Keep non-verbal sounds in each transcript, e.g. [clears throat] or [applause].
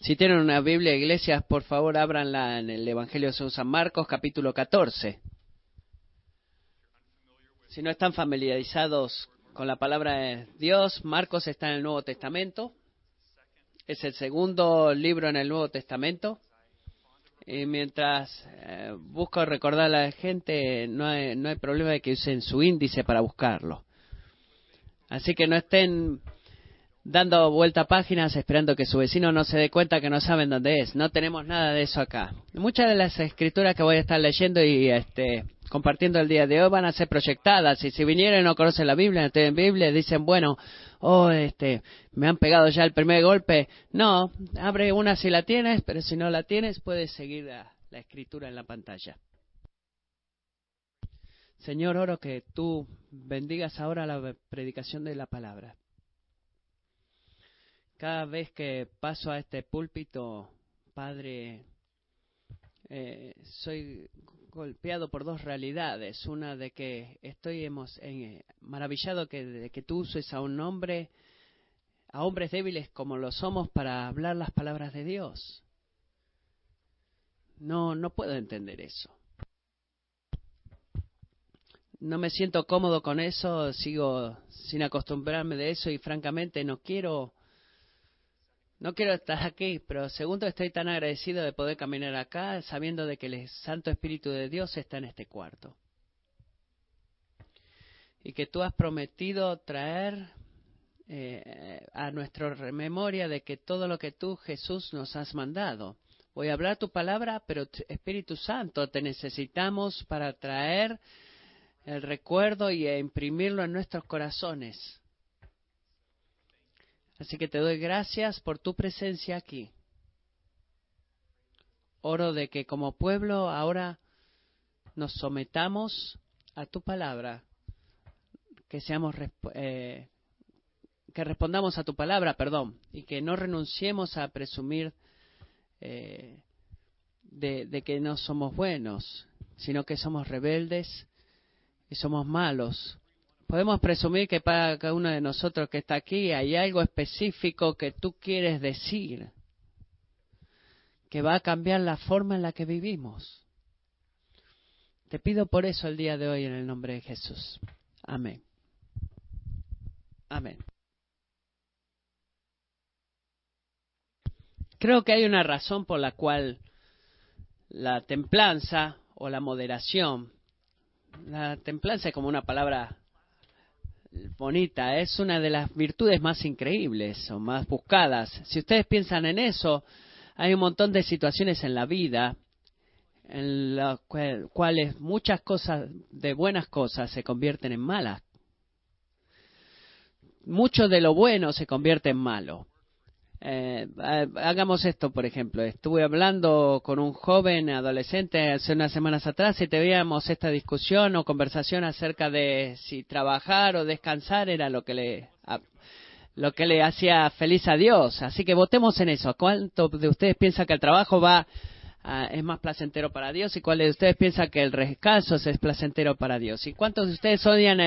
Si tienen una Biblia, iglesias, por favor, ábranla en el Evangelio de San Marcos, capítulo 14. Si no están familiarizados con la palabra de Dios, Marcos está en el Nuevo Testamento. Es el segundo libro en el Nuevo Testamento. Y mientras eh, busco recordar a la gente, no hay, no hay problema de que usen su índice para buscarlo. Así que no estén dando vuelta páginas esperando que su vecino no se dé cuenta que no saben dónde es. No tenemos nada de eso acá. Muchas de las escrituras que voy a estar leyendo y este, compartiendo el día de hoy van a ser proyectadas. Y si vinieron y no conocen la Biblia, no tienen Biblia, dicen, bueno, oh, este, me han pegado ya el primer golpe. No, abre una si la tienes, pero si no la tienes, puedes seguir la, la escritura en la pantalla. Señor, oro que tú bendigas ahora la predicación de la palabra. Cada vez que paso a este púlpito, Padre, eh, soy golpeado por dos realidades. Una de que estoy hemos, eh, maravillado que, de que tú uses a un hombre, a hombres débiles como lo somos, para hablar las palabras de Dios. No, no puedo entender eso. No me siento cómodo con eso, sigo sin acostumbrarme de eso y francamente no quiero no quiero estar aquí, pero segundo estoy tan agradecido de poder caminar acá sabiendo de que el Santo Espíritu de Dios está en este cuarto. Y que tú has prometido traer eh, a nuestra memoria de que todo lo que tú, Jesús, nos has mandado. Voy a hablar tu palabra, pero Espíritu Santo, te necesitamos para traer el recuerdo y imprimirlo en nuestros corazones Así que te doy gracias por tu presencia aquí. Oro de que como pueblo ahora nos sometamos a tu palabra, que seamos eh, que respondamos a tu palabra, perdón, y que no renunciemos a presumir eh, de, de que no somos buenos, sino que somos rebeldes y somos malos podemos presumir que para cada uno de nosotros que está aquí hay algo específico que tú quieres decir, que va a cambiar la forma en la que vivimos. Te pido por eso el día de hoy en el nombre de Jesús. Amén. Amén. Creo que hay una razón por la cual la templanza o la moderación, la templanza es como una palabra bonita, es una de las virtudes más increíbles o más buscadas. Si ustedes piensan en eso, hay un montón de situaciones en la vida en las cuales muchas cosas de buenas cosas se convierten en malas. Mucho de lo bueno se convierte en malo. Eh, hagamos esto, por ejemplo. Estuve hablando con un joven adolescente hace unas semanas atrás y te veíamos esta discusión o conversación acerca de si trabajar o descansar era lo que le lo que le hacía feliz a Dios. Así que votemos en eso. ¿Cuánto de ustedes piensa que el trabajo va Ah, es más placentero para Dios y cuáles de ustedes piensan que el descanso es placentero para Dios. ¿Y cuántos de ustedes odian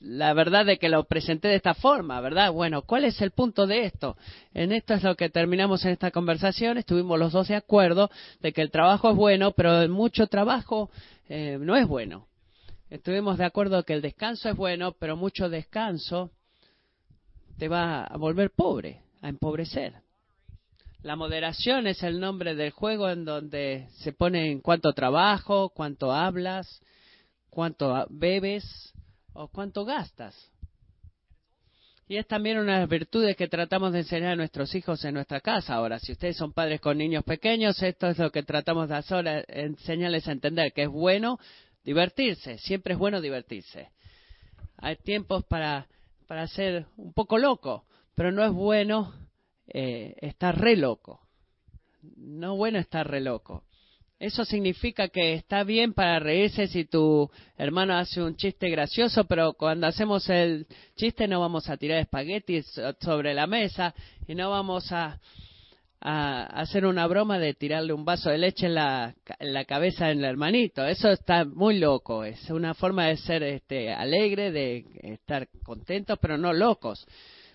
la, verdad de que lo presenté de esta forma, verdad? Bueno, ¿cuál es el punto de esto? En esto es lo que terminamos en esta conversación. Estuvimos los dos de acuerdo de que el trabajo es bueno, pero mucho trabajo eh, no es bueno. Estuvimos de acuerdo que el descanso es bueno, pero mucho descanso te va a volver pobre, a empobrecer. La moderación es el nombre del juego en donde se pone en cuánto trabajo, cuánto hablas, cuánto bebes o cuánto gastas. Y es también una de las virtudes que tratamos de enseñar a nuestros hijos en nuestra casa. Ahora, si ustedes son padres con niños pequeños, esto es lo que tratamos de hacer, enseñarles a entender que es bueno divertirse, siempre es bueno divertirse. Hay tiempos para, para ser un poco loco, pero no es bueno eh, está re loco. No bueno estar re loco. Eso significa que está bien para reírse si tu hermano hace un chiste gracioso, pero cuando hacemos el chiste no vamos a tirar espaguetis sobre la mesa y no vamos a, a hacer una broma de tirarle un vaso de leche en la, en la cabeza del hermanito. Eso está muy loco. Es una forma de ser este, alegre, de estar contentos, pero no locos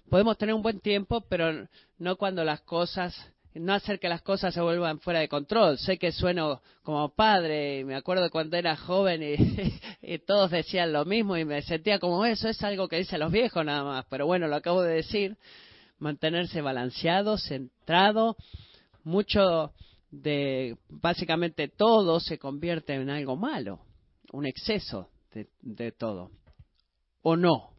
podemos tener un buen tiempo, pero no cuando las cosas no hacer que las cosas se vuelvan fuera de control. Sé que sueno como padre, y me acuerdo cuando era joven [laughs] y, todos decían lo mismo y me sentía como eso, es algo que dicen los viejos nada más, pero bueno, lo acabo de decir, mantenerse balanceado, centrado, mucho de básicamente todo se convierte en algo malo, un exceso de, de todo, o no.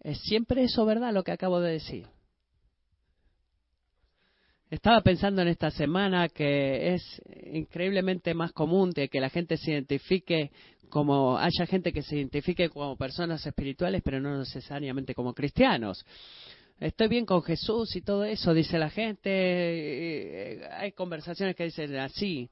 Es siempre eso, ¿verdad? Lo que acabo de decir. Estaba pensando en esta semana que es increíblemente más común de que la gente se identifique como haya gente que se identifique como personas espirituales, pero no necesariamente como cristianos. Estoy bien con Jesús y todo eso, dice la gente. Hay conversaciones que dicen así.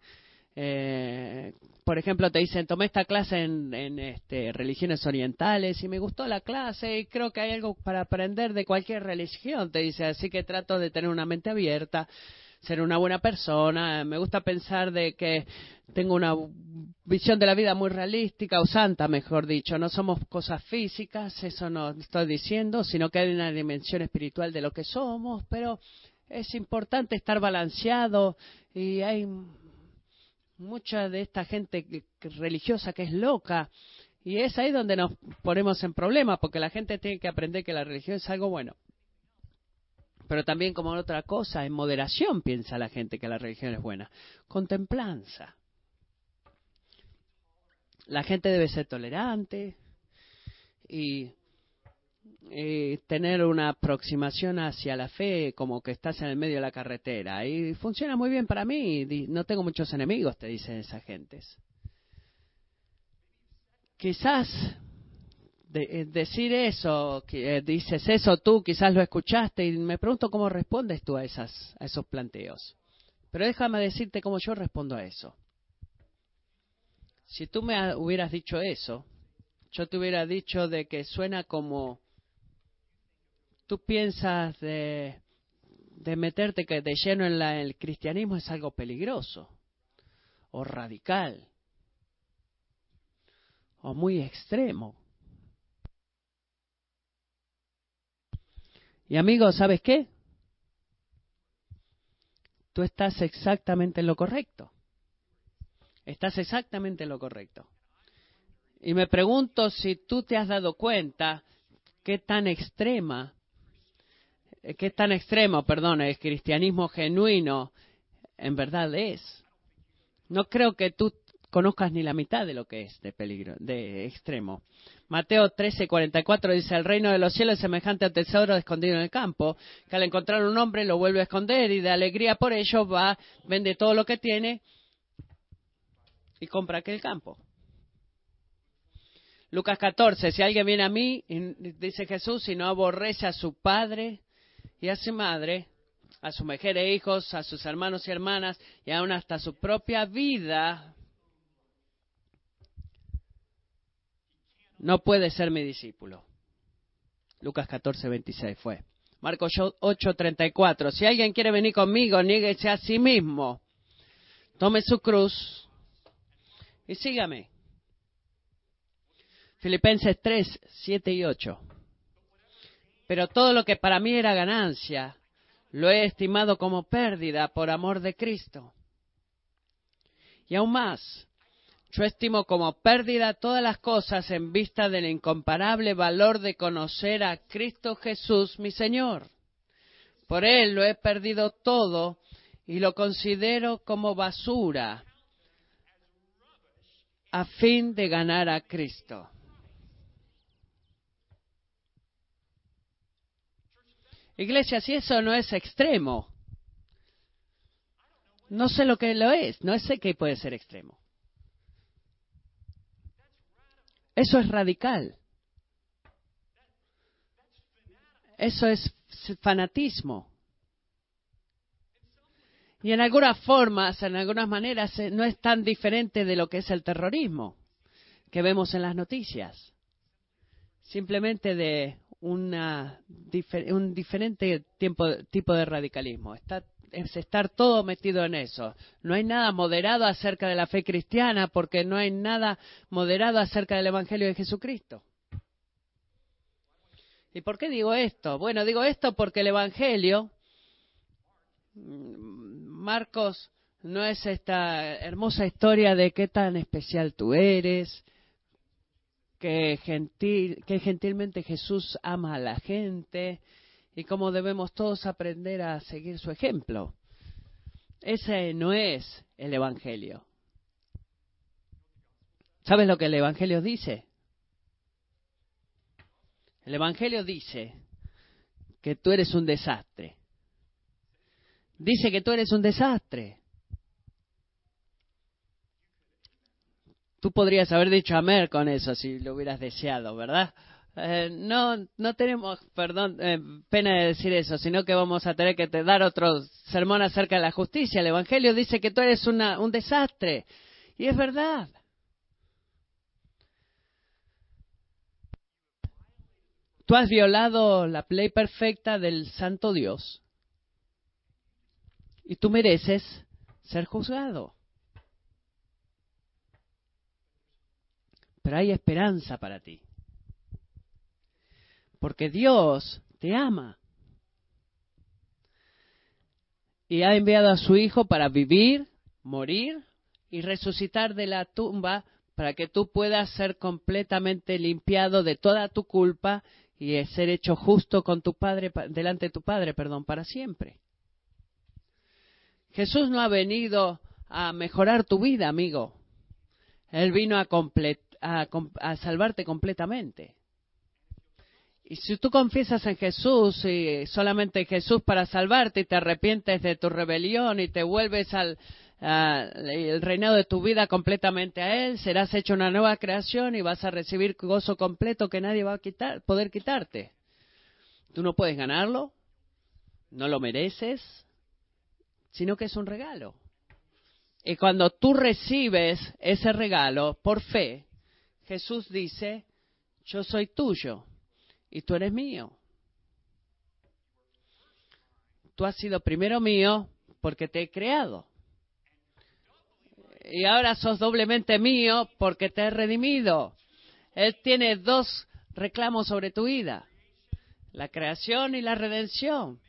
Eh, por ejemplo, te dicen, tomé esta clase en, en este, religiones orientales y me gustó la clase y creo que hay algo para aprender de cualquier religión, te dice, así que trato de tener una mente abierta, ser una buena persona, me gusta pensar de que tengo una visión de la vida muy realística o santa, mejor dicho, no somos cosas físicas, eso no estoy diciendo, sino que hay una dimensión espiritual de lo que somos, pero es importante estar balanceado y hay mucha de esta gente religiosa que es loca. Y es ahí donde nos ponemos en problemas, porque la gente tiene que aprender que la religión es algo bueno. Pero también como otra cosa, en moderación piensa la gente que la religión es buena. Contemplanza. La gente debe ser tolerante y eh, tener una aproximación hacia la fe como que estás en el medio de la carretera. Y funciona muy bien para mí. No tengo muchos enemigos, te dicen esas gentes. Quizás eh, decir eso, que, eh, dices eso tú, quizás lo escuchaste y me pregunto cómo respondes tú a, esas, a esos planteos. Pero déjame decirte cómo yo respondo a eso. Si tú me hubieras dicho eso, yo te hubiera dicho de que suena como tú piensas de, de meterte de lleno en la, el cristianismo es algo peligroso o radical o muy extremo. Y amigo, ¿sabes qué? Tú estás exactamente en lo correcto. Estás exactamente en lo correcto. Y me pregunto si tú te has dado cuenta qué tan extrema qué tan extremo, perdón, el cristianismo genuino en verdad es. No creo que tú conozcas ni la mitad de lo que es de peligro, de extremo. Mateo 13:44 dice, el reino de los cielos es semejante a tesoro escondido en el campo, que al encontrar un hombre lo vuelve a esconder y de alegría por ello va, vende todo lo que tiene y compra aquel campo. Lucas 14, si alguien viene a mí, dice Jesús, y no aborrece a su padre, y a su madre, a su mujer e hijos, a sus hermanos y hermanas, y aún hasta su propia vida, no puede ser mi discípulo. Lucas 14, 26 fue. Marcos 8, 34. Si alguien quiere venir conmigo, niéguese a sí mismo. Tome su cruz y sígame. Filipenses 3, 7 y 8 pero todo lo que para mí era ganancia, lo he estimado como pérdida por amor de Cristo. Y aún más, yo estimo como pérdida todas las cosas en vista del incomparable valor de conocer a Cristo Jesús, mi Señor. Por Él lo he perdido todo y lo considero como basura a fin de ganar a Cristo. Iglesia, si eso no es extremo, no sé lo que lo es, no sé qué puede ser extremo. Eso es radical. Eso es fanatismo. Y en algunas formas, en algunas maneras, eh, no es tan diferente de lo que es el terrorismo que vemos en las noticias. Simplemente de una, un diferente tipo de radicalismo. Está, es estar todo metido en eso. No hay nada moderado acerca de la fe cristiana porque no hay nada moderado acerca del Evangelio de Jesucristo. ¿Y por qué digo esto? Bueno, digo esto porque el Evangelio, mm, Marcos, no es esta hermosa historia de qué tan especial tú eres, que, gentil, que gentilmente Jesús ama a la gente y cómo debemos todos aprender a seguir su ejemplo. Ese no es el Evangelio. ¿Sabes lo que el Evangelio dice? El Evangelio dice que tú eres un desastre. Dice que tú eres un desastre. Tú podrías haber dicho amén con eso si lo hubieras deseado, ¿verdad? Eh, no, no tenemos, perdón, eh, pena de decir eso, sino que vamos a tener que dar otro sermón acerca de la justicia. El Evangelio dice que tú eres una, un desastre. Y es verdad. Tú has violado la ley perfecta del Santo Dios y tú mereces ser juzgado. Pero hay esperanza para ti. Porque Dios te ama. Y ha enviado a su Hijo para vivir, morir y resucitar de la tumba para que tú puedas ser completamente limpiado de toda tu culpa y ser hecho justo con tu padre delante de tu padre, perdón, para siempre. Jesús no ha venido a mejorar tu vida, amigo. Él vino a, a, salvarte completamente. Y si tú confiesas en Jesús y solamente en Jesús para salvarte y te arrepientes de tu rebelión y te vuelves al, reinado de tu vida completamente a Él, serás hecho una nueva creación y vas a recibir gozo completo que nadie va a quitar, poder quitarte. Tú no puedes ganarlo, no lo mereces, sino que es un regalo. Y cuando tú recibes ese regalo por fe, Jesús dice, yo soy tuyo y tú eres mío. Tú has sido primero mío porque te he creado y ahora sos doblemente mío porque te he redimido. Él tiene dos reclamos sobre tu vida, la creación y la redención.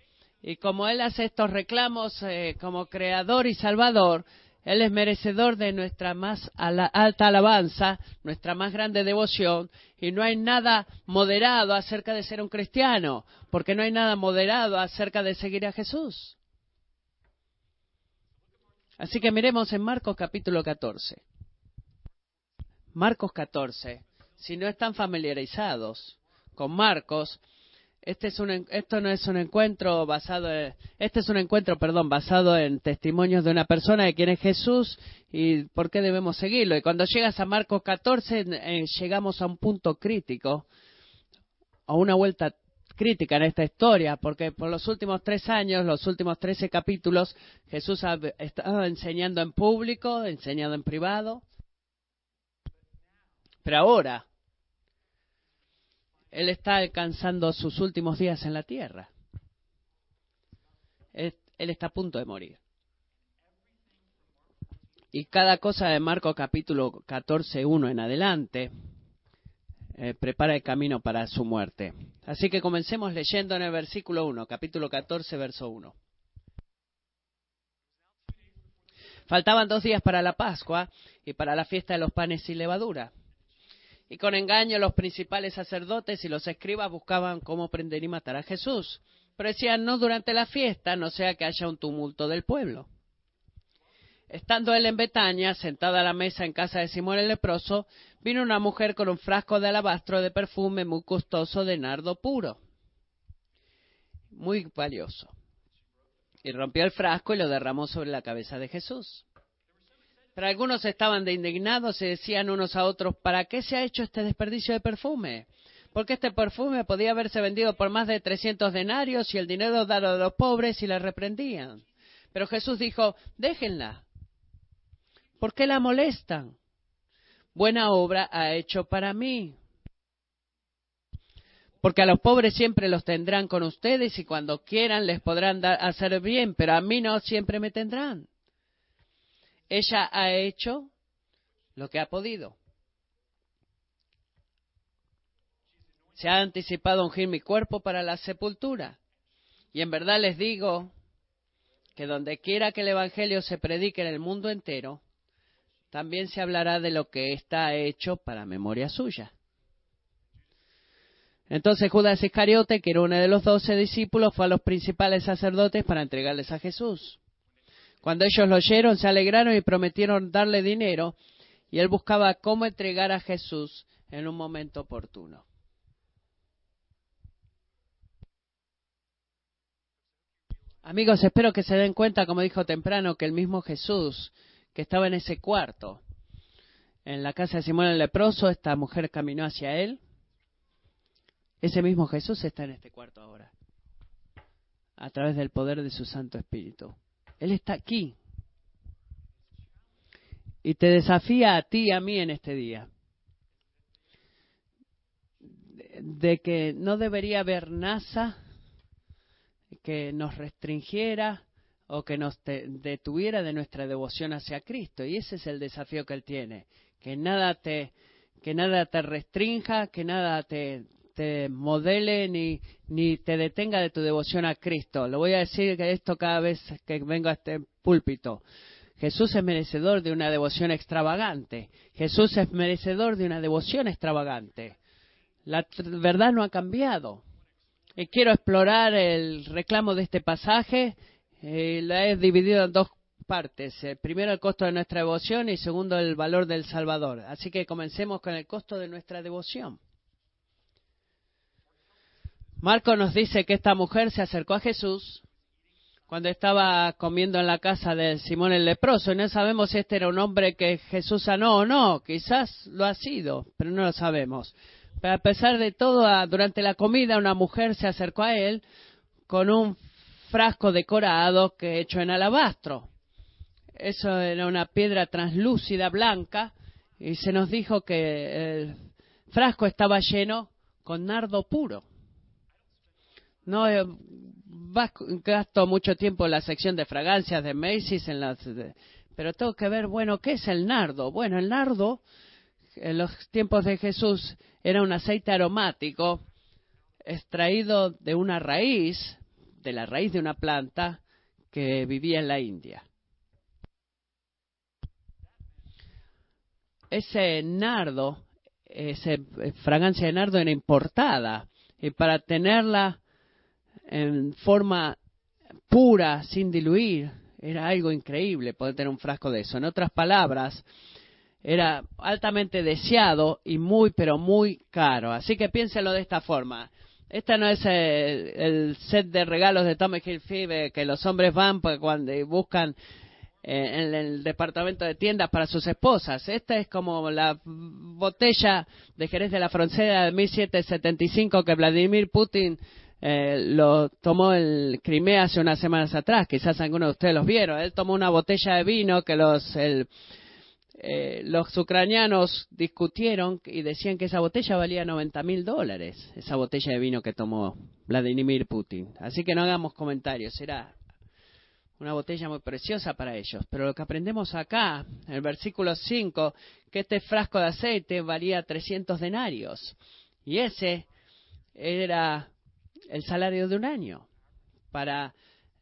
Y como Él hace estos reclamos eh, como creador y salvador, Él es merecedor de nuestra más alta alabanza, nuestra más grande devoción, y no hay nada moderado acerca de ser un cristiano, porque no hay nada moderado acerca de seguir a Jesús. Así que miremos en Marcos capítulo 14. Marcos 14. Si no están familiarizados con Marcos, este es un, esto no es un encuentro basado, en, este es un encuentro, perdón, basado en testimonios de una persona de quién es Jesús y por qué debemos seguirlo. Y cuando llegas a Marcos 14, eh, llegamos a un punto crítico, a una vuelta crítica en esta historia, porque por los últimos tres años, los últimos trece capítulos, Jesús ha estado enseñando en público, enseñando en privado. Pero ahora, Él está alcanzando sus últimos días en la tierra. Él, está a punto de morir. Y cada cosa de Marcos capítulo 14, 1 en adelante, eh, prepara el camino para su muerte. Así que comencemos leyendo en el versículo 1, capítulo 14, verso 1. Faltaban dos días para la Pascua y para la fiesta de los panes sin levadura. Y con engaño los principales sacerdotes y los escribas buscaban cómo prender y matar a Jesús. Pero decían, no durante la fiesta, no sea que haya un tumulto del pueblo. Estando él en Betania, sentada a la mesa en casa de Simón el leproso, vino una mujer con un frasco de alabastro de perfume muy costoso de nardo puro, muy valioso. Y rompió el frasco y lo derramó sobre la cabeza de Jesús. Pero algunos estaban de indignados y decían unos a otros, ¿para qué se ha hecho este desperdicio de perfume? Porque este perfume podía haberse vendido por más de trescientos denarios y el dinero dado a los pobres y la reprendían. Pero Jesús dijo, déjenla ¿Por qué la molestan? Buena obra ha hecho para mí. Porque a los pobres siempre los tendrán con ustedes y cuando quieran les podrán dar, hacer bien, pero a mí no siempre me tendrán. Ella ha hecho lo que ha podido. se ha anticipado ungir mi cuerpo para la sepultura. Y en verdad les digo que donde quiera que el Evangelio se predique en el mundo entero, también se hablará de lo que está hecho para memoria suya. Entonces Judas Iscariote, que era uno de los doce discípulos, fue a los principales sacerdotes para entregarles a Jesús. Cuando ellos lo oyeron, se alegraron y prometieron darle dinero, y él buscaba cómo entregar a Jesús en un momento oportuno. Amigos, espero que se den cuenta, como dijo temprano, que el mismo Jesús que estaba en ese cuarto, en la casa de Simón el leproso, esta mujer caminó hacia él. Ese mismo Jesús está en este cuarto ahora, a través del poder de su Santo Espíritu. Él está aquí. Y te desafía a ti y a mí en este día. De que no debería haber NASA que nos restringiera o que nos detuviera de nuestra devoción hacia Cristo. Y ese es el desafío que Él tiene. Que nada te, que nada te restrinja, que nada te, te modele ni, ni te detenga de tu devoción a Cristo. Lo voy a decir esto cada vez que vengo a este púlpito. Jesús es merecedor de una devoción extravagante. Jesús es merecedor de una devoción extravagante. La verdad no ha cambiado. Y quiero explorar el reclamo de este pasaje. Eh, la he dividido en dos partes. Eh, primero el costo de nuestra devoción y segundo el valor del Salvador. Así que comencemos con el costo de nuestra devoción. Marco nos dice que esta mujer se acercó a Jesús cuando estaba comiendo en la casa de Simón el leproso. Y no sabemos si este era un hombre que Jesús sanó o no. Quizás lo ha sido, pero no lo sabemos. Pero a pesar de todo, durante la comida una mujer se acercó a él con un frasco decorado que hecho en alabastro. Eso era una piedra translúcida blanca y se nos dijo que el frasco estaba lleno con nardo puro. No eh, gasto mucho tiempo en la sección de fragancias de Macy's, en las, pero tengo que ver, bueno, ¿qué es el nardo? Bueno, el nardo en los tiempos de Jesús era un aceite aromático extraído de una raíz, de la raíz de una planta que vivía en la India. Ese nardo, esa fragancia de nardo era importada y para tenerla en forma pura, sin diluir, era algo increíble poder tener un frasco de eso. En otras palabras, era altamente deseado y muy, pero muy caro. Así que piénselo de esta forma. Esta no es el, set de regalos de Tommy Hilfiger que los hombres van cuando buscan eh, en el departamento de tiendas para sus esposas. Esta es como la botella de Jerez de la Frontera de 1775 que Vladimir Putin eh, lo tomó el Crimea hace unas semanas atrás. Quizás algunos de ustedes los vieron. Él tomó una botella de vino que los el, eh, los ucranianos discutieron y decían que esa botella valía 90 mil dólares, esa botella de vino que tomó Vladimir Putin. Así que no hagamos comentarios, era una botella muy preciosa para ellos. Pero lo que aprendemos acá, en el versículo 5, que este frasco de aceite valía 300 denarios. Y ese era el salario de un año para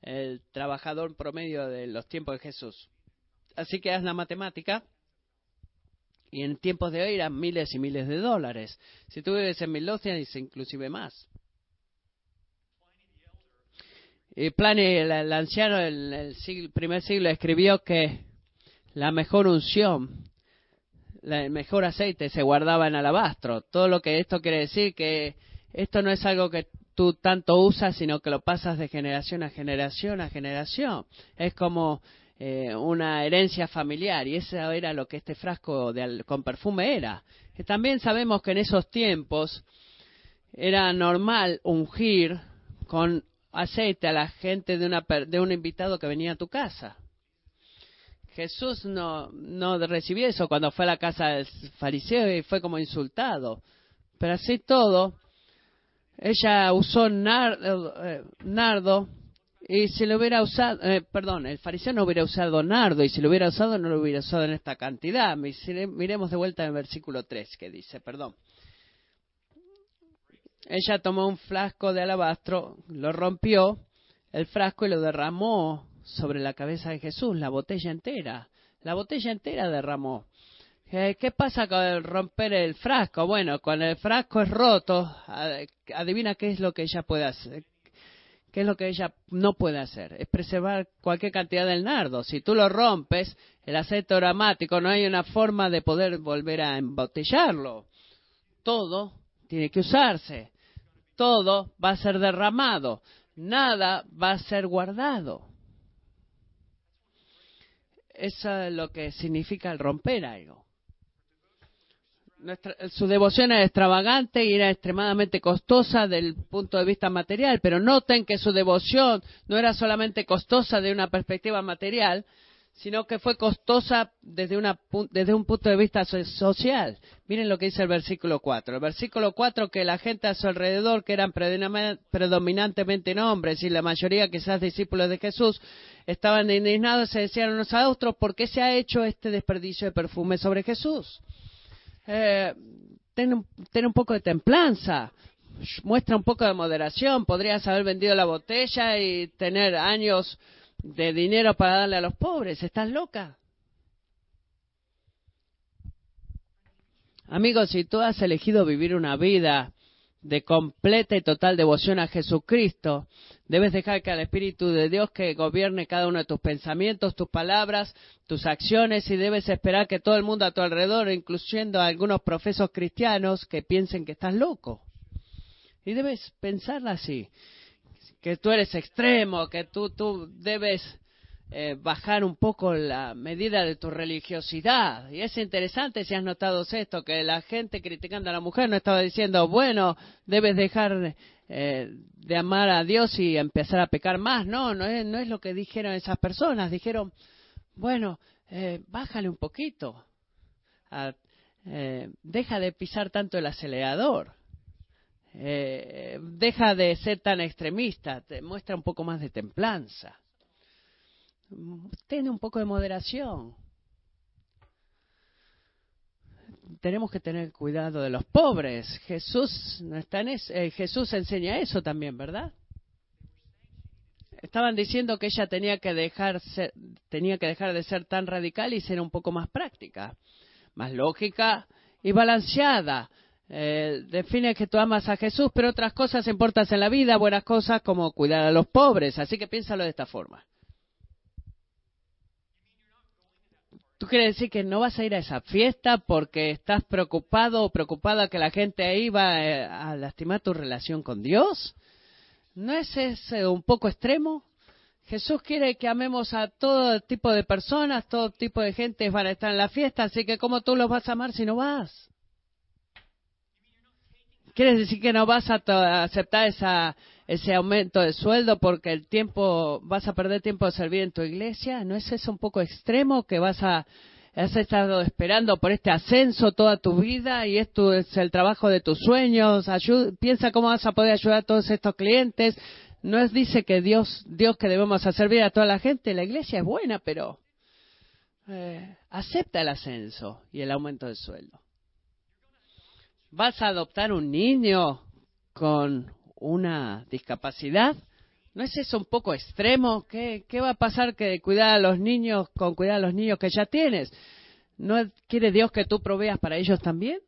el trabajador promedio de los tiempos de Jesús. Así que haz la matemática y en tiempos de hoy eran miles y miles de dólares. Si tú vives en Midlothian, dice inclusive más. Y Pliny, el, anciano del primer siglo, escribió que la mejor unción, el mejor aceite se guardaba en alabastro. Todo lo que esto quiere decir que esto no es algo que tú tanto usas, sino que lo pasas de generación a generación a generación. Es como eh, una herencia familiar y eso era lo que este frasco con perfume era. también sabemos que en esos tiempos era normal ungir con aceite a la gente de, una, de un invitado que venía a tu casa. Jesús no, no recibió eso cuando fue a la casa del fariseo y fue como insultado. Pero así todo, ella usó nardo, eh, nardo y si lo hubiera usado, eh, perdón, el fariseo no hubiera usado nardo y si lo hubiera usado no lo hubiera usado en esta cantidad. Miremos de vuelta en el versículo 3 que dice, perdón. ella tomó un frasco de alabastro, lo rompió, el frasco y lo derramó sobre la cabeza de Jesús, la botella entera. La botella entera derramó. ¿Qué pasa con romper el frasco? Bueno, cuando el frasco es roto, adivina qué es lo que ella puede hacer. ¿Qué es lo que ella no puede hacer? Es preservar cualquier cantidad del nardo. Si tú lo rompes, el aceite aromático, no hay una forma de poder volver a embotellarlo. Todo tiene que usarse. Todo va a ser derramado. Nada va a ser guardado. Eso es lo que significa el romper algo su devoción era extravagante y era extremadamente costosa del punto de vista material, pero noten que su devoción no era solamente costosa de una perspectiva material, sino que fue costosa desde, una, desde un punto de vista social. Miren lo que dice el versículo 4. El versículo 4 que la gente a su alrededor, que eran predominantemente hombres y la mayoría quizás discípulos de Jesús, estaban indignados y se decían a otros, ¿por qué se ha hecho este desperdicio de perfume sobre Jesús? Eh, ten, un poco de templanza, muestra un poco de moderación. Podrías haber vendido la botella y tener años de dinero para darle a los pobres. ¿Estás loca? Amigos, si tú has elegido vivir una vida de completa y total devoción a Jesucristo, debes dejar que el Espíritu de Dios que gobierne cada uno de tus pensamientos, tus palabras, tus acciones y debes esperar que todo el mundo a tu alrededor, incluyendo a algunos profesos cristianos, que piensen que estás loco. Y debes pensarla así, que tú eres extremo, que tú, tú debes eh, bajar un poco la medida de tu religiosidad. Y es interesante si has notado esto, que la gente criticando a la mujer no estaba diciendo, bueno, debes dejar eh, de amar a Dios y empezar a pecar más. No, no es, no es lo que dijeron esas personas. Dijeron, bueno, eh, bájale un poquito. deja de pisar tanto el acelerador. deja de ser tan extremista. Te muestra un poco más de templanza ten un poco de moderación. Tenemos que tener cuidado de los pobres. Jesús no está en eh, Jesús enseña eso también, ¿verdad? Estaban diciendo que ella tenía que dejar tenía que dejar de ser tan radical y ser un poco más práctica, más lógica y balanceada. Eh, define que tú amas a Jesús, pero otras cosas importan en la vida, buenas cosas como cuidar a los pobres. Así que piénsalo de esta forma. ¿Tú quieres decir que no vas a ir a esa fiesta porque estás preocupado o preocupada que la gente ahí va eh, a lastimar tu relación con Dios? ¿No es ese un poco extremo? Jesús quiere que amemos a todo tipo de personas, todo tipo de gente van a estar en la fiesta, así que ¿cómo tú los vas a amar si no vas? ¿Quieres decir que no vas a aceptar esa, ese aumento de sueldo porque el tiempo, vas a perder tiempo de servir en tu iglesia? ¿No es eso un poco extremo que vas a, has estado esperando por este ascenso toda tu vida y esto es el trabajo de tus sueños? piensa cómo vas a poder ayudar a todos estos clientes. No es dice que Dios, Dios que debemos servir a toda la gente. La iglesia es buena, pero eh, acepta el ascenso y el aumento de sueldo. ¿Vas a adoptar un niño con una discapacidad? ¿No es eso un poco extremo? ¿Qué, va a pasar que cuidar a los niños con cuidar a los niños que ya tienes? ¿No quiere Dios que tú proveas para ellos también?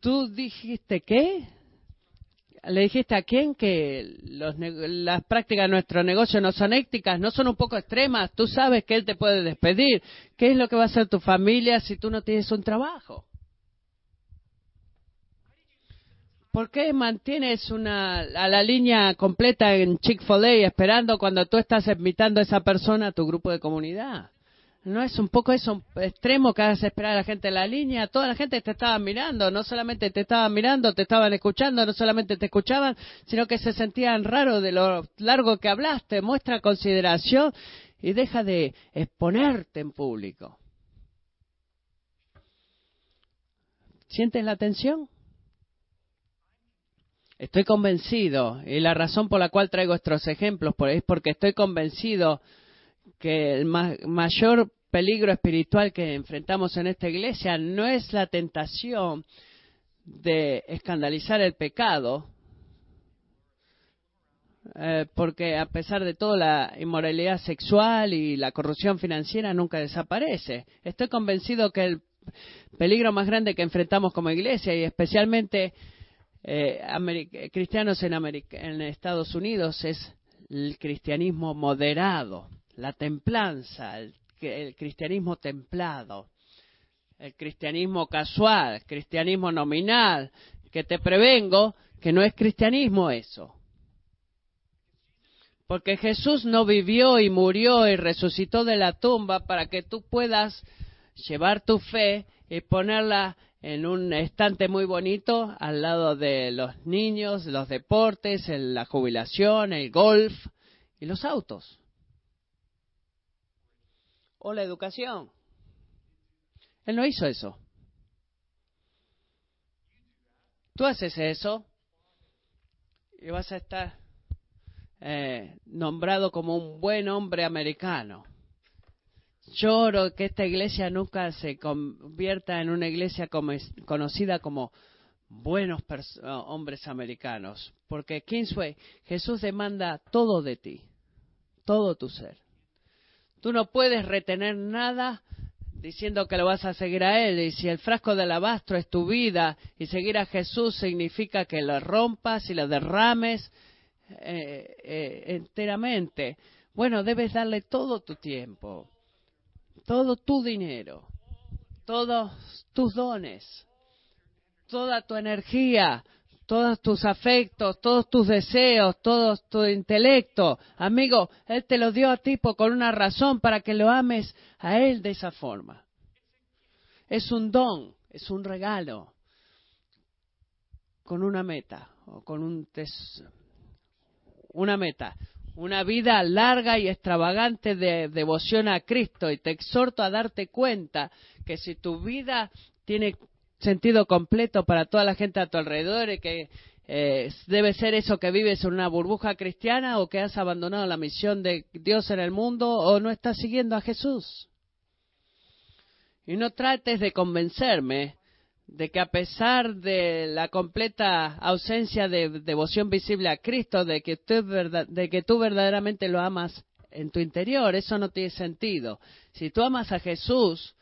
¿Tú dijiste qué? ¿Le dijiste a quién que las prácticas de nuestro negocio no son éticas, no son un poco extremas? Tú sabes que Él te puede despedir. ¿Qué es lo que va a hacer tu familia si tú no tienes un trabajo? ¿Por qué mantienes una, a la línea completa en Chick-fil-A esperando cuando tú estás invitando a esa persona a tu grupo de comunidad? ¿No es un poco eso extremo que hagas esperar a la gente en la línea? Toda la gente te estaba mirando, no solamente te estaban mirando, te estaban escuchando, no solamente te escuchaban, sino que se sentían raros de lo largo que hablaste. Muestra consideración y deja de exponerte en público. ¿Sientes la tensión? Estoy convencido, y la razón por la cual traigo estos ejemplos es porque estoy convencido que el mayor peligro espiritual que enfrentamos en esta iglesia no es la tentación de escandalizar el pecado, eh, porque a pesar de todo la inmoralidad sexual y la corrupción financiera nunca desaparece. Estoy convencido que el peligro más grande que enfrentamos como iglesia y especialmente eh, cristianos en, Estados Unidos es el cristianismo moderado, la templanza, el, el cristianismo templado, el cristianismo casual, el cristianismo nominal, que te prevengo que no es cristianismo eso. Porque Jesús no vivió y murió y resucitó de la tumba para que tú puedas llevar tu fe y ponerla en un estante muy bonito al lado de los niños, los deportes, la jubilación, el golf y los autos. O la educación. Él no hizo eso. Tú haces eso y vas a estar eh, nombrado como un buen hombre americano. Lloro que esta iglesia nunca se convierta en una iglesia conocida como buenos hombres americanos, porque Kingsway, Jesús demanda todo de ti, todo tu ser. Tú no puedes retener nada diciendo que lo vas a seguir a Él. Y si el frasco de alabastro es tu vida y seguir a Jesús significa que lo rompas y lo derrames eh, eh, enteramente, bueno, debes darle todo tu tiempo todo tu dinero, todos tus dones, toda tu energía, todos tus afectos, todos tus deseos, todo tu intelecto. Amigo, Él te lo dio a ti con una razón para que lo ames a Él de esa forma. Es un don, es un regalo, con una meta, o con un una meta, una vida larga y extravagante de devoción a Cristo y te exhorto a darte cuenta que si tu vida tiene sentido completo para toda la gente a tu alrededor y que eh, debe ser eso que vives en una burbuja cristiana o que has abandonado la misión de Dios en el mundo o no estás siguiendo a Jesús. Y no trates de convencerme de que a pesar de la completa ausencia de devoción visible a Cristo, de que, tú, de que tú verdaderamente lo amas en tu interior, eso no tiene sentido. Si tú amas a Jesús,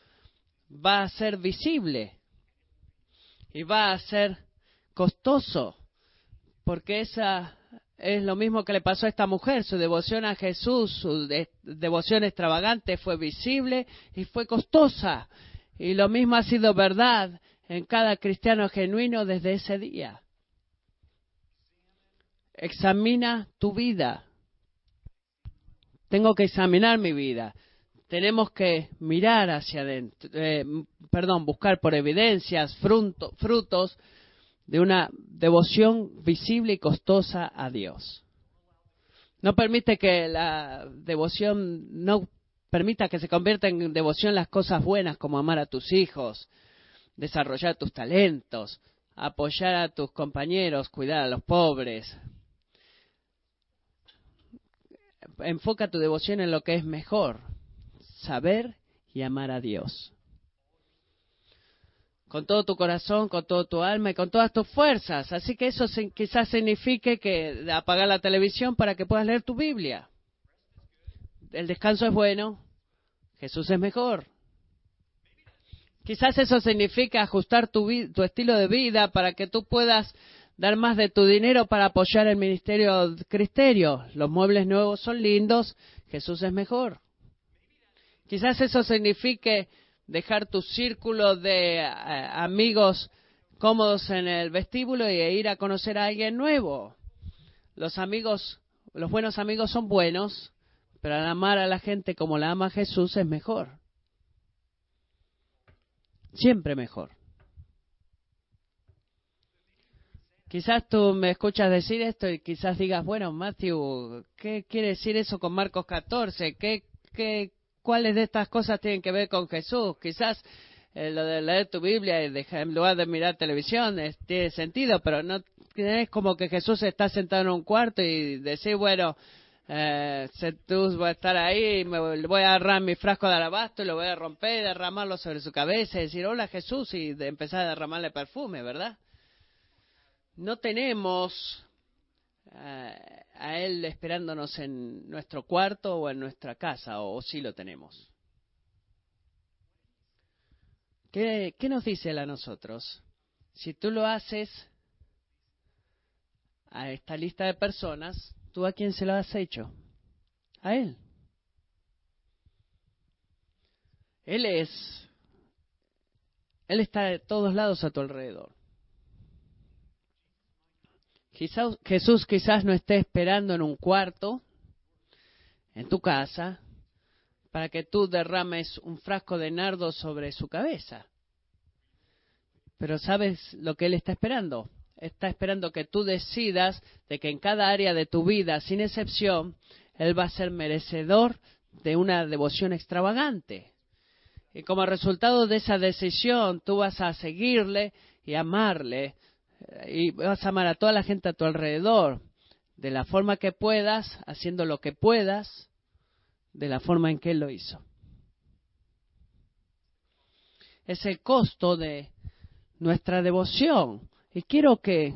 va a ser visible y va a ser costoso, porque esa es lo mismo que le pasó a esta mujer. Su devoción a Jesús, su devoción extravagante fue visible y fue costosa. Y lo mismo ha sido verdad en cada cristiano genuino desde ese día. Examina tu vida. Tengo que examinar mi vida. Tenemos que mirar hacia adentro, eh, perdón, buscar por evidencias, frutos de una devoción visible y costosa a Dios. No permite que la devoción, no permita que se convierta en devoción las cosas buenas como amar a tus hijos, desarrollar tus talentos, apoyar a tus compañeros, cuidar a los pobres. Enfoca tu devoción en lo que es mejor, saber y amar a Dios. Con todo tu corazón, con todo tu alma y con todas tus fuerzas. Así que eso quizás signifique que apagar la televisión para que puedas leer tu Biblia. El descanso es bueno, Jesús es mejor. Quizás eso significa ajustar tu, estilo de vida para que tú puedas dar más de tu dinero para apoyar el ministerio cristerio. Los muebles nuevos son lindos, Jesús es mejor. Quizás eso signifique dejar tu círculo de eh, amigos cómodos en el vestíbulo y ir a conocer a alguien nuevo. Los amigos, los buenos amigos son buenos, pero al amar a la gente como la ama Jesús es mejor siempre mejor. Quizás tú me escuchas decir esto y quizás digas, bueno, Matthew, ¿qué quiere decir eso con Marcos 14? ¿Qué, qué, ¿Cuáles de estas cosas tienen que ver con Jesús? Quizás eh, lo de leer tu Biblia y dejar, en lugar de mirar televisión tiene sentido, pero no es como que Jesús está sentado en un cuarto y decir, bueno, eh, tú va a estar ahí, me voy a agarrar mi frasco de alabastro y lo voy a romper derramarlo sobre su cabeza y decir hola Jesús y empezar a derramarle perfume, ¿verdad? no tenemos eh, a Él esperándonos en nuestro cuarto o en nuestra casa, o, sí lo tenemos. ¿Qué, ¿Qué nos dice Él a nosotros? Si tú lo haces a esta lista de personas, ¿tú a quién se lo has hecho? A Él. Él es, Él está de todos lados a tu alrededor. Jesús quizás no esté esperando en un cuarto, en tu casa, para que tú derrames un frasco de nardo sobre su cabeza. Pero ¿sabes lo que Él está esperando? Está esperando que tú decidas de que en cada área de tu vida, sin excepción, Él va a ser merecedor de una devoción extravagante. Y como resultado de esa decisión, tú vas a seguirle y amarle y vas a amar a toda la gente a tu alrededor de la forma que puedas, haciendo lo que puedas, de la forma en que Él lo hizo. Es el costo de nuestra devoción. Y quiero que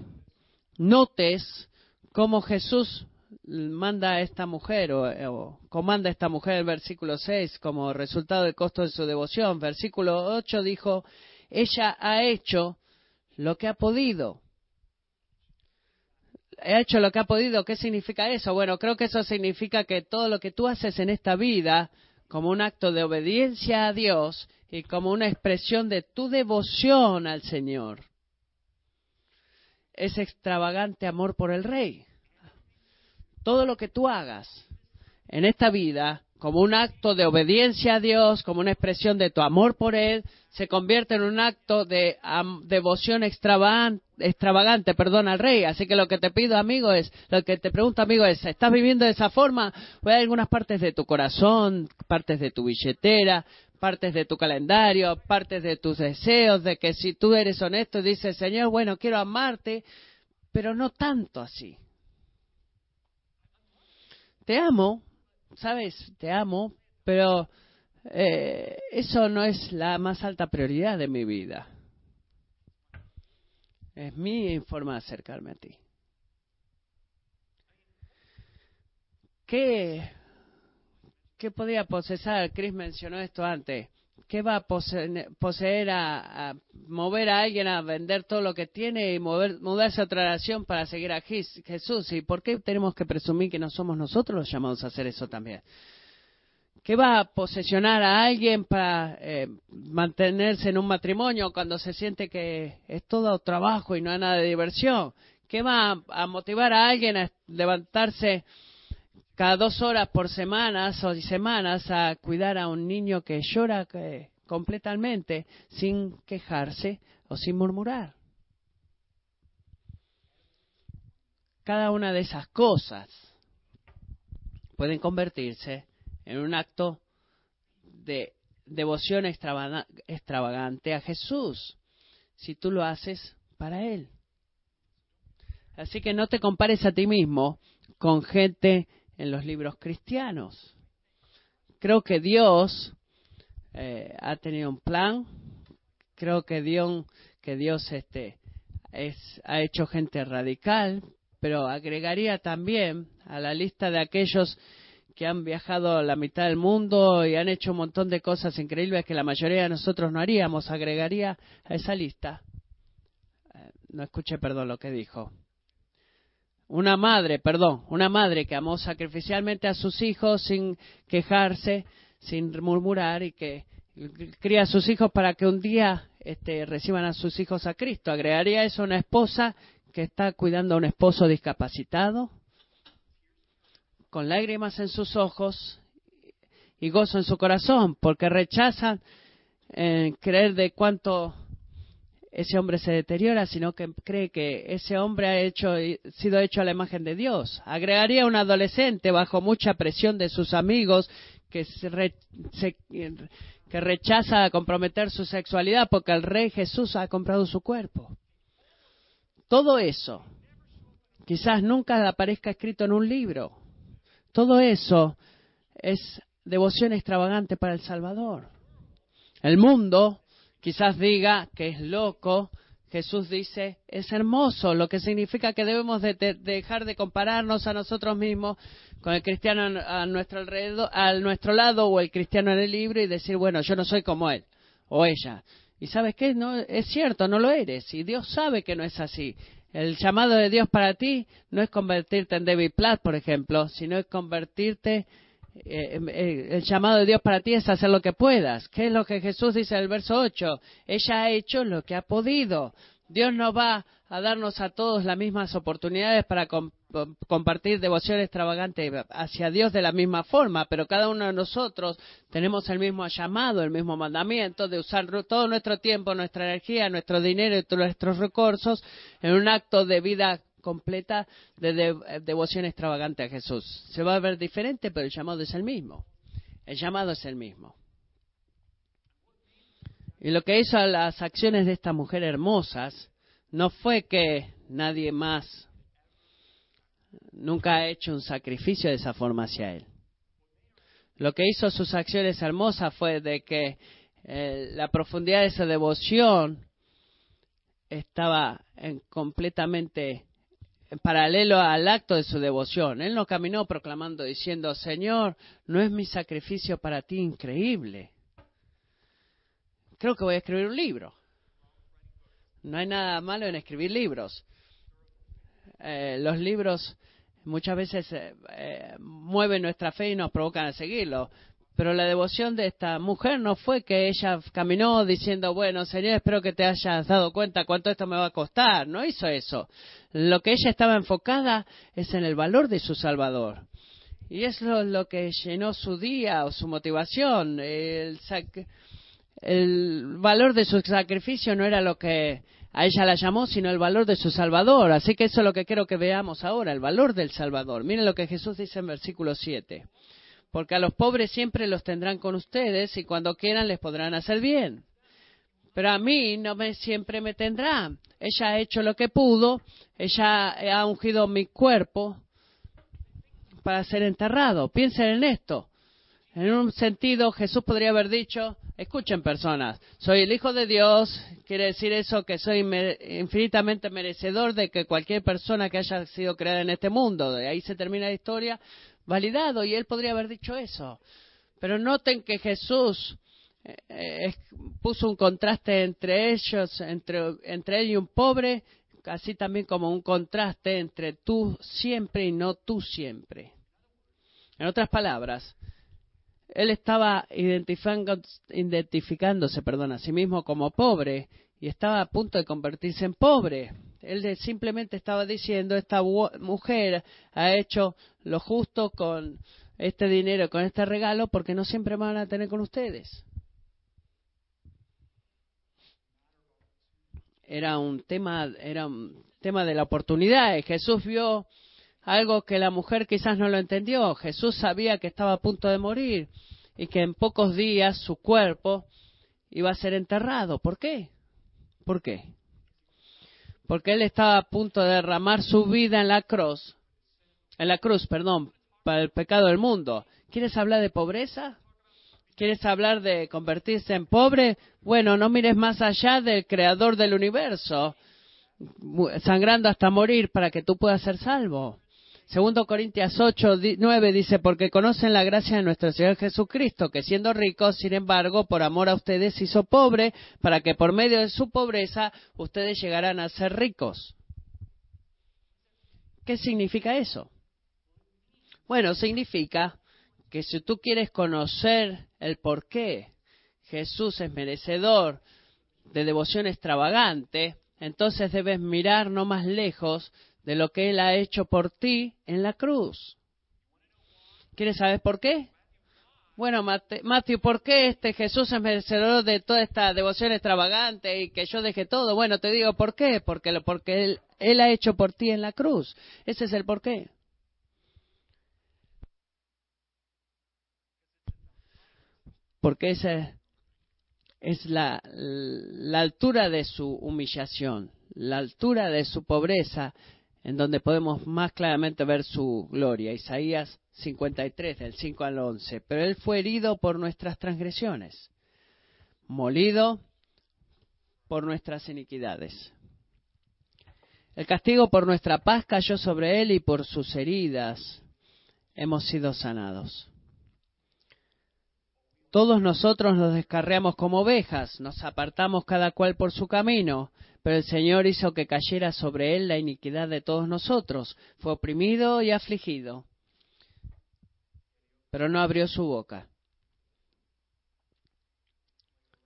notes cómo Jesús manda a esta mujer o, comanda a esta mujer el versículo 6 como resultado del costo de su devoción. Versículo 8 dijo, ella ha hecho lo que ha podido. He hecho lo que ha podido. ¿Qué significa eso? Bueno, creo que eso significa que todo lo que tú haces en esta vida, como un acto de obediencia a Dios y como una expresión de tu devoción al Señor, es extravagante amor por el Rey. Todo lo que tú hagas en esta vida como un acto de obediencia a Dios, como una expresión de tu amor por Él, se convierte en un acto de devoción extravagante, extravagante, perdón, al Rey. Así que lo que te pido, amigo, es, lo que te pregunto, amigo, es, ¿estás viviendo de esa forma? ¿O hay algunas partes de tu corazón, partes de tu billetera, partes de tu calendario, partes de tus deseos, de que si tú eres honesto dices, Señor, bueno, quiero amarte, pero no tanto así. Te amo, sabes, te amo, pero eh, eso no es la más alta prioridad de mi vida. Es mi forma de acercarme a ti. ¿Qué, qué podría procesar? Chris mencionó esto antes. ¿Qué va a poseer, a, mover a alguien a vender todo lo que tiene y mover, mudarse a otra nación para seguir a Jesús? ¿Y por qué tenemos que presumir que no somos nosotros los llamados a hacer eso también? ¿Qué va a posesionar a alguien para eh, mantenerse en un matrimonio cuando se siente que es todo trabajo y no hay nada de diversión? ¿Qué va a motivar a alguien a levantarse cada dos horas por semanas o semanas a cuidar a un niño que llora completamente sin quejarse o sin murmurar. Cada una de esas cosas pueden convertirse en un acto de devoción extravagante a Jesús si tú lo haces para Él. Así que no te compares a ti mismo con gente en los libros cristianos. Creo que Dios eh, ha tenido un plan. Creo que Dios, que Dios este, es, ha hecho gente radical, pero agregaría también a la lista de aquellos que han viajado a la mitad del mundo y han hecho un montón de cosas increíbles que la mayoría de nosotros no haríamos, agregaría a esa lista. Eh, no escuché, perdón, lo que dijo una madre, perdón, una madre que amó sacrificialmente a sus hijos sin quejarse, sin murmurar y que cría a sus hijos para que un día este, reciban a sus hijos a Cristo. Agregaría eso una esposa que está cuidando a un esposo discapacitado, con lágrimas en sus ojos y gozo en su corazón, porque rechazan eh, creer de cuánto ese hombre se deteriora, sino que cree que ese hombre ha hecho, sido hecho a la imagen de Dios. Agregaría un adolescente bajo mucha presión de sus amigos que, que rechaza comprometer su sexualidad porque el Rey Jesús ha comprado su cuerpo. Todo eso quizás nunca aparezca escrito en un libro. Todo eso es devoción extravagante para el Salvador. El mundo quizás diga que es loco Jesús dice, es hermoso, lo que significa que debemos de, dejar de compararnos a nosotros mismos con el cristiano a nuestro alrededor, a nuestro lado o el cristiano en el libro y decir, bueno, yo no soy como él o ella. Y sabes qué, no es cierto, no lo eres y Dios sabe que no es así. El llamado de Dios para ti no es convertirte en David Platt, por ejemplo, sino es convertirte eh, eh, el llamado de Dios para ti es hacer lo que puedas. ¿Qué es lo que Jesús dice en el verso 8? Ella ha hecho lo que ha podido. Dios no va a darnos a todos las mismas oportunidades para compartir devoción extravagante hacia Dios de la misma forma, pero cada uno de nosotros tenemos el mismo llamado, el mismo mandamiento de usar todo nuestro tiempo, nuestra energía, nuestro dinero y nuestros recursos en un acto de vida completa de, devoción extravagante a Jesús. Se va a ver diferente, pero el llamado es el mismo. El llamado es el mismo. Y lo que hizo a las acciones de esta mujer hermosas no fue que nadie más nunca ha hecho un sacrificio de esa forma hacia él. Lo que hizo sus acciones hermosas fue de que eh, la profundidad de esa devoción estaba en completamente en paralelo al acto de su devoción. Él no caminó proclamando diciendo, Señor, ¿no es mi sacrificio para ti increíble? Creo que voy a escribir un libro. No hay nada malo en escribir libros. Eh, los libros muchas veces eh, eh, mueven nuestra fe y nos provocan a seguirlo. Pero la devoción de esta mujer no fue que ella caminó diciendo, bueno, Señor, espero que te hayas dado cuenta cuánto esto me va a costar. No hizo eso. Lo que ella estaba enfocada es en el valor de su Salvador. Y es lo, que llenó su día o su motivación. El, el valor de su sacrificio no era lo que a ella la llamó, sino el valor de su Salvador. Así que eso es lo que quiero que veamos ahora, el valor del Salvador. Miren lo que Jesús dice en versículo 7. Porque a los pobres siempre los tendrán con ustedes y cuando quieran les podrán hacer bien. Pero a mí no me siempre me tendrá. Ella ha hecho lo que pudo, ella ha ungido mi cuerpo para ser enterrado. Piensen en esto. En un sentido, Jesús podría haber dicho, escuchen personas, soy el Hijo de Dios, quiere decir eso que soy infinitamente merecedor de que cualquier persona que haya sido creada en este mundo, de ahí se termina la historia, validado, y él podría haber dicho eso. Pero noten que Jesús eh, eh, puso un contraste entre ellos, entre, entre él y un pobre, así también como un contraste entre tú siempre y no tú siempre. En otras palabras, él estaba identificándose perdón, a sí mismo como pobre y estaba a punto de convertirse en pobre. Él simplemente estaba diciendo, esta mujer ha hecho lo justo con este dinero, con este regalo, porque no siempre van a tener con ustedes. Era un tema, era un tema de la oportunidad. Jesús vio algo que la mujer quizás no lo entendió. Jesús sabía que estaba a punto de morir y que en pocos días su cuerpo iba a ser enterrado. ¿Por qué? ¿Por qué? Porque él estaba a punto de derramar su vida en la cruz, en la cruz, perdón, para el pecado del mundo. ¿Quieres hablar de pobreza? ¿Quieres hablar de convertirse en pobre? Bueno, no mires más allá del creador del universo, sangrando hasta morir para que tú puedas ser salvo. Segundo Corintias 8, 9 dice, porque conocen la gracia de nuestro Señor Jesucristo, que siendo rico, sin embargo, por amor a ustedes hizo pobre, para que por medio de su pobreza ustedes llegaran a ser ricos. ¿Qué significa eso? Bueno, significa que si tú quieres conocer el por qué Jesús es merecedor de devoción extravagante, entonces debes mirar no más lejos de lo que Él ha hecho por ti en la cruz. ¿Quieres saber por qué? Bueno, Matthew, ¿por qué este Jesús es merecedor de toda esta devoción extravagante y que yo deje todo? Bueno, te digo por qué, porque, porque él, él ha hecho por ti en la cruz. Ese es el por qué. Porque esa es la, la altura de su humillación, la altura de su pobreza en donde podemos más claramente ver su gloria. Isaías 53, del 5 al 11. Pero Él fue herido por nuestras transgresiones, molido por nuestras iniquidades. El castigo por nuestra paz cayó sobre él y por sus heridas hemos sido sanados. Todos nosotros nos descarreamos como ovejas, nos apartamos cada cual por su camino, pero el Señor hizo que cayera sobre él la iniquidad de todos nosotros. Fue oprimido y afligido, pero no abrió su boca.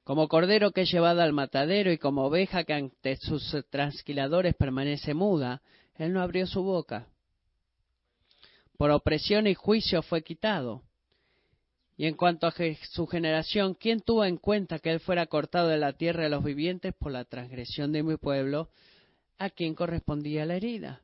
Como cordero que es llevado al matadero y como oveja que ante sus transquiladores permanece muda, él no abrió su boca. Por opresión y juicio fue quitado. Y en cuanto a su generación, ¿quién tuvo en cuenta que él fuera cortado de la tierra de los vivientes por la transgresión de mi pueblo? ¿A quién correspondía la herida?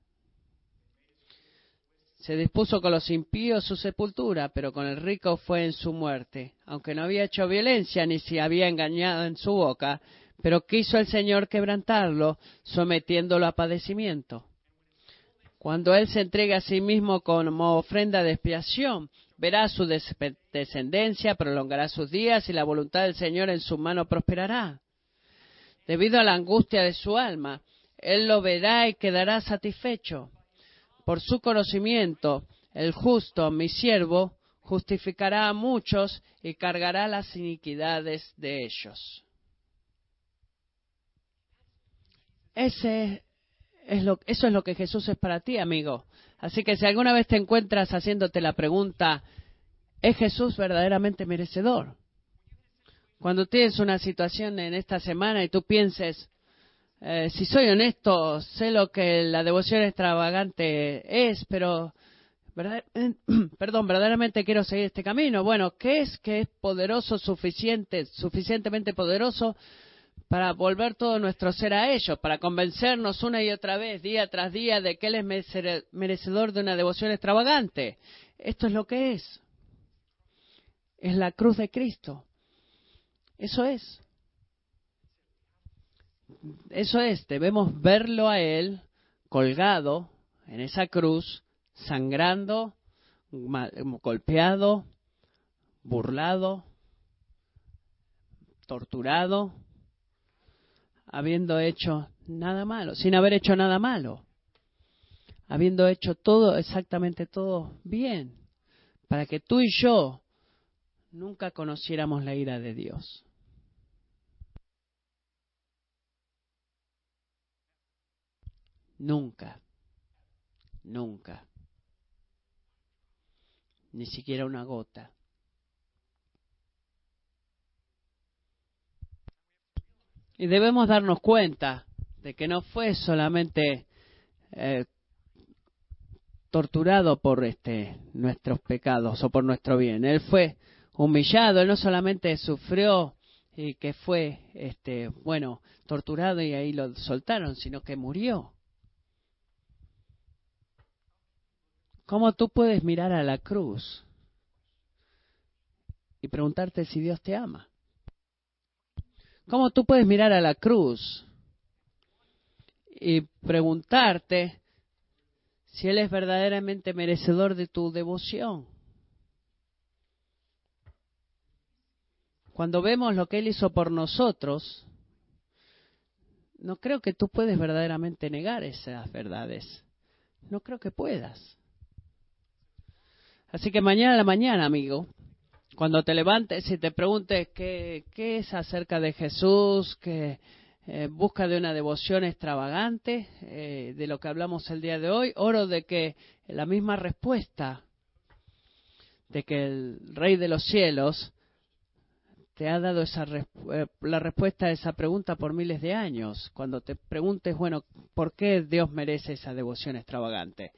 Se dispuso con los impíos su sepultura, pero con el rico fue en su muerte, aunque no había hecho violencia ni se había engañado en su boca, pero quiso el Señor quebrantarlo, sometiéndolo a padecimiento. Cuando Él se entregue a sí mismo como ofrenda de expiación, verá su descendencia, prolongará sus días y la voluntad del Señor en su mano prosperará. Debido a la angustia de su alma, Él lo verá y quedará satisfecho. Por su conocimiento, el justo, mi siervo, justificará a muchos y cargará las iniquidades de ellos. Ese es lo, eso es lo que Jesús es para ti, amigo. Así que si alguna vez te encuentras haciéndote la pregunta, ¿es Jesús verdaderamente merecedor? Cuando tienes una situación en esta semana y tú pienses, eh, si soy honesto, sé lo que la devoción extravagante es, pero [clears throat] perdón, verdaderamente quiero seguir este camino. Bueno, ¿qué es que es poderoso, suficiente, suficientemente poderoso para volver todo nuestro ser a ellos, para convencernos una y otra vez, día tras día, de que Él es merecedor de una devoción extravagante. Esto es lo que es. Es la cruz de Cristo. Eso es. Eso es, debemos verlo a Él colgado en esa cruz, sangrando, golpeado, burlado, torturado, habiendo hecho nada malo, sin haber hecho nada malo, habiendo hecho todo, exactamente todo bien, para que tú y yo nunca conociéramos la ira de Dios. Nunca, nunca, ni siquiera una gota. Y debemos darnos cuenta de que no fue solamente eh, torturado por este nuestros pecados o por nuestro bien. Él fue humillado, él no solamente sufrió y que fue este bueno, torturado y ahí lo soltaron, sino que murió. ¿Cómo tú puedes mirar a la cruz y preguntarte si Dios te ama? ¿Cómo tú puedes mirar a la cruz y preguntarte si Él es verdaderamente merecedor de tu devoción? Cuando vemos lo que Él hizo por nosotros, no creo que tú puedes verdaderamente negar esas verdades. No creo que puedas. Así que mañana a la mañana, amigo, cuando te levantes y te preguntes qué, es acerca de Jesús, que eh, busca de una devoción extravagante, eh, de lo que hablamos el día de hoy, oro de que la misma respuesta de que el Rey de los cielos te ha dado esa eh, la respuesta a esa pregunta por miles de años. Cuando te preguntes, bueno, ¿por qué Dios merece esa devoción extravagante?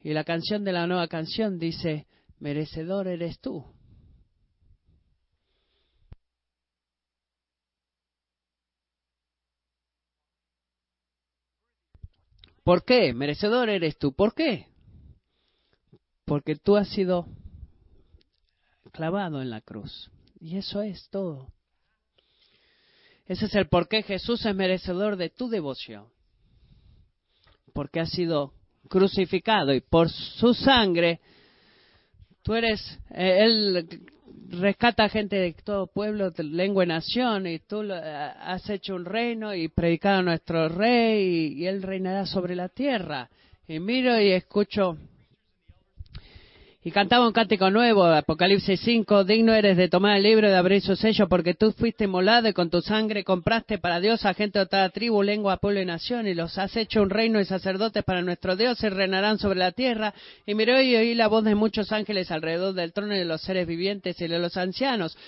Y la canción de la nueva canción dice, merecedor eres tú. ¿Por qué? Merecedor eres tú. ¿Por qué? Porque tú has sido clavado en la cruz. Y eso es todo. Ese es el por qué Jesús es merecedor de tu devoción. Porque ha sido crucificado y por su sangre tú eres, eh, Él rescata gente de todo pueblo, lengua y nación, y tú has hecho un reino y predicado a nuestro rey, y, y él reinará sobre la tierra. Y miro y escucho y cantaba un cántico nuevo, Apocalipsis 5, digno eres de tomar el libro y de abrir su sello, porque tú fuiste molado y con tu sangre compraste para Dios a gente de toda tribu, lengua, pueblo y nación, y los has hecho un reino y sacerdotes para nuestro Dios, y reinarán sobre la tierra. Y miré y oí la voz de muchos ángeles alrededor del trono y de los seres vivientes y de los ancianos.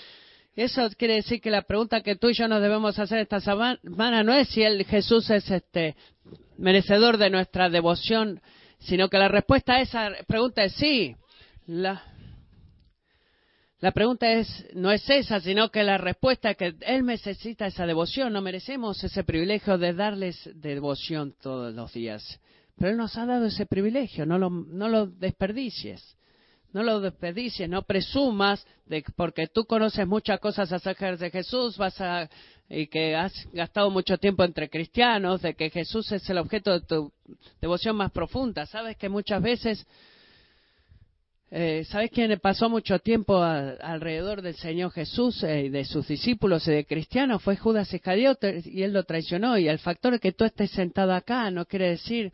Eso quiere decir que la pregunta que tú y yo nos debemos hacer esta semana no es si el Jesús es este merecedor de nuestra devoción, sino que la respuesta a esa pregunta es sí. La, la pregunta es, no es esa, sino que la respuesta es que Él necesita esa devoción. No merecemos ese privilegio de darles devoción todos los días. Pero Él nos ha dado ese privilegio, no lo, no lo desperdicies. No lo desperdicies, no presumas de porque tú conoces muchas cosas acerca de Jesús, vas a y que has gastado mucho tiempo entre cristianos, de que Jesús es el objeto de tu devoción más profunda. Sabes que muchas veces eh, ¿Sabes quién pasó mucho tiempo alrededor del Señor Jesús eh, y de sus discípulos y de cristianos? Fue Judas Iscariote y él lo traicionó. Y el factor de que tú estés sentado acá no quiere decir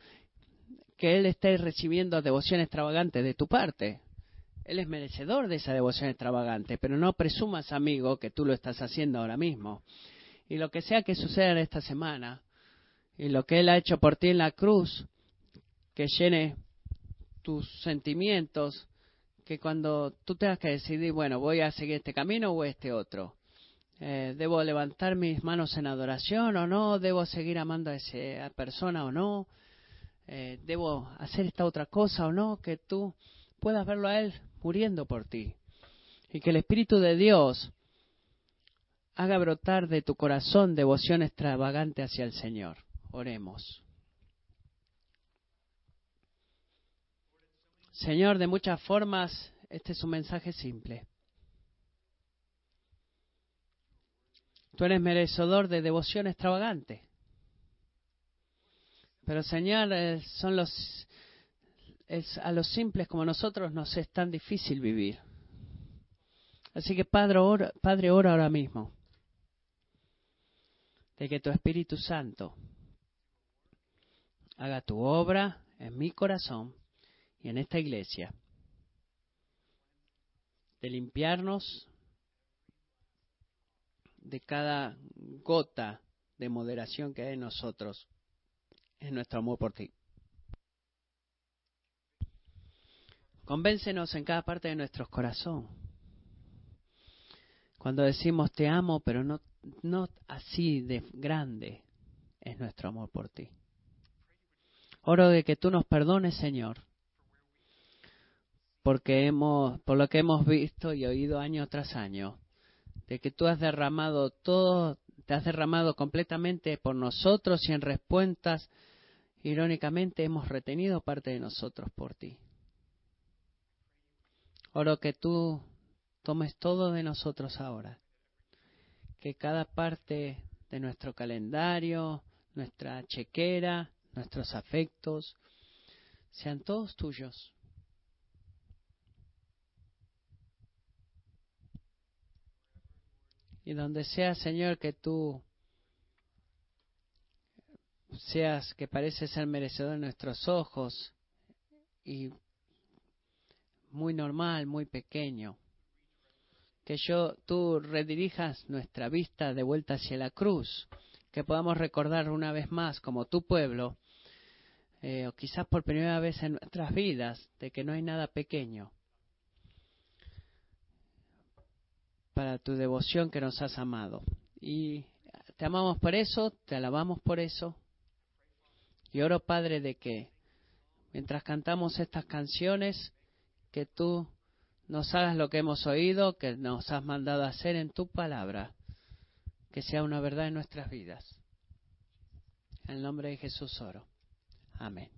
que él esté recibiendo devoción extravagante de tu parte. Él es merecedor de esa devoción extravagante, pero no presumas, amigo, que tú lo estás haciendo ahora mismo. Y lo que sea que suceda en esta semana, y lo que Él ha hecho por ti en la cruz, que llene tus sentimientos, que cuando tú tengas que decidir, bueno, voy a seguir este camino o este otro, eh, ¿debo levantar mis manos en adoración o no? ¿Debo seguir amando a esa persona o no? Eh, ¿Debo hacer esta otra cosa o no? Que tú puedas verlo a Él muriendo por ti. Y que el Espíritu de Dios haga brotar de tu corazón devoción extravagante hacia el Señor. Oremos. Señor, de muchas formas, este es un mensaje simple. Tú eres merecedor de devoción extravagante. Pero Señor, eh, son los a los simples como nosotros nos es tan difícil vivir. Así que Padre, Padre, ora ahora mismo de que tu Espíritu Santo haga tu obra en mi corazón y en esta iglesia de limpiarnos de cada gota de moderación que hay en nosotros, en nuestro amor por ti. Convéncenos en cada parte de nuestro corazón. Cuando decimos te amo, pero no, no así de grande es nuestro amor por ti. Oro de que tú nos perdones, Señor, porque hemos, por lo que hemos visto y oído año tras año, de que tú has derramado todo, te has derramado completamente por nosotros y en respuestas, irónicamente, hemos retenido parte de nosotros por ti. Oro que tú tomes todo de nosotros ahora, que cada parte de nuestro calendario, nuestra chequera, nuestros afectos, sean todos tuyos Y donde sea, Señor, que tú seas que pareces ser merecedor de nuestros ojos y muy normal, muy pequeño. Que yo, tú redirijas nuestra vista de vuelta hacia la cruz, que podamos recordar una vez más como tu pueblo, eh, o quizás por primera vez en nuestras vidas, de que no hay nada pequeño, para tu devoción que nos has amado. Y te amamos por eso, te alabamos por eso. Y oro, Padre, de que mientras cantamos estas canciones, que tú nos hagas lo que hemos oído, que nos has mandado hacer en tu palabra, que sea una verdad en nuestras vidas. En el nombre de Jesús oro. Amén.